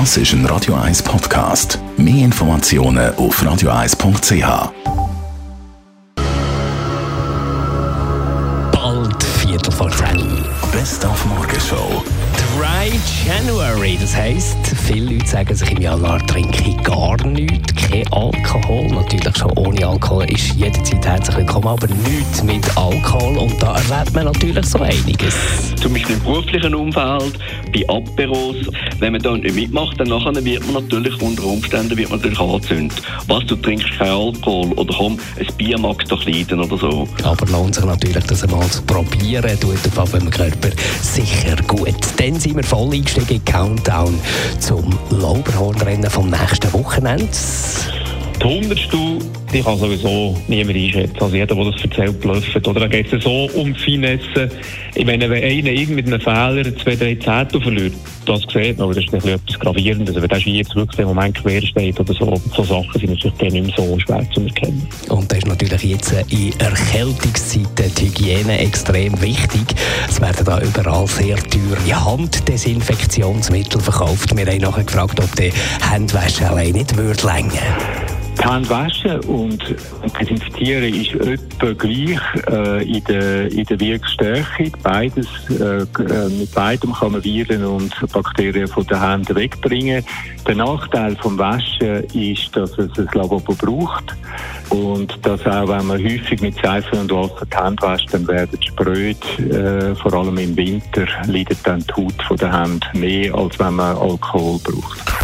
Das ist ein Radio 1 Podcast. Mehr Informationen auf radio1.ch. Bald Viertel vor zehn. Best auf Morgenshow. Dry January, das heisst, viele Leute sagen sich im Januar trinke ich gar nichts, kein Alkohol. Natürlich schon ohne Alkohol ist jederzeit herzlich willkommen, aber nichts mit Alkohol. Und da erlebt man natürlich so einiges. Zum Beispiel im beruflichen Umfeld, bei Aperos. Wenn man da nicht mitmacht, dann nachher wird man natürlich unter Umständen wird man natürlich angezündet. Was, du trinkst kein Alkohol oder komm, ein Bier magst du doch leiden oder so. Aber lohnt sich natürlich, das einmal zu probieren, tut auf dem Körper sicher gut. Dann sind wir voll eingestiegen in Countdown zum Lauberhornrennen vom nächsten Wochenende. Die Hundertstel, die kann sowieso niemand einschätzen. Also jeder, der das erzählt, blufft. Oder da geht es so um Finesse. Ich meine, wenn einer irgend mit einem Fehler zwei, drei Zettel verliert, das sieht man, aber das ist nicht etwas Gravierendes. Wenn der Ski jetzt wirklich im Moment quer steht oder so, so Sachen sind natürlich dann nicht mehr so schwer zu erkennen. Und das ist natürlich jetzt in Erkältungszeiten die Hygiene extrem wichtig. Es werden da überall sehr teure Handdesinfektionsmittel verkauft. Wir haben nachher gefragt, ob die Handwäsche allein nicht würde länger. Die Hände waschen und desinfizieren ist etwa gleich äh, in, der, in der Wirkstärke. Beides, äh, äh, mit beidem kann man Viren und Bakterien von den Händen wegbringen. Der Nachteil vom Waschen ist, dass es ein Lavabo braucht und dass auch, wenn man häufig mit Seife und Wasser die Hände wäscht, dann werden sie spröd. Äh, vor allem im Winter leidet dann die Haut von den Händen mehr, als wenn man Alkohol braucht.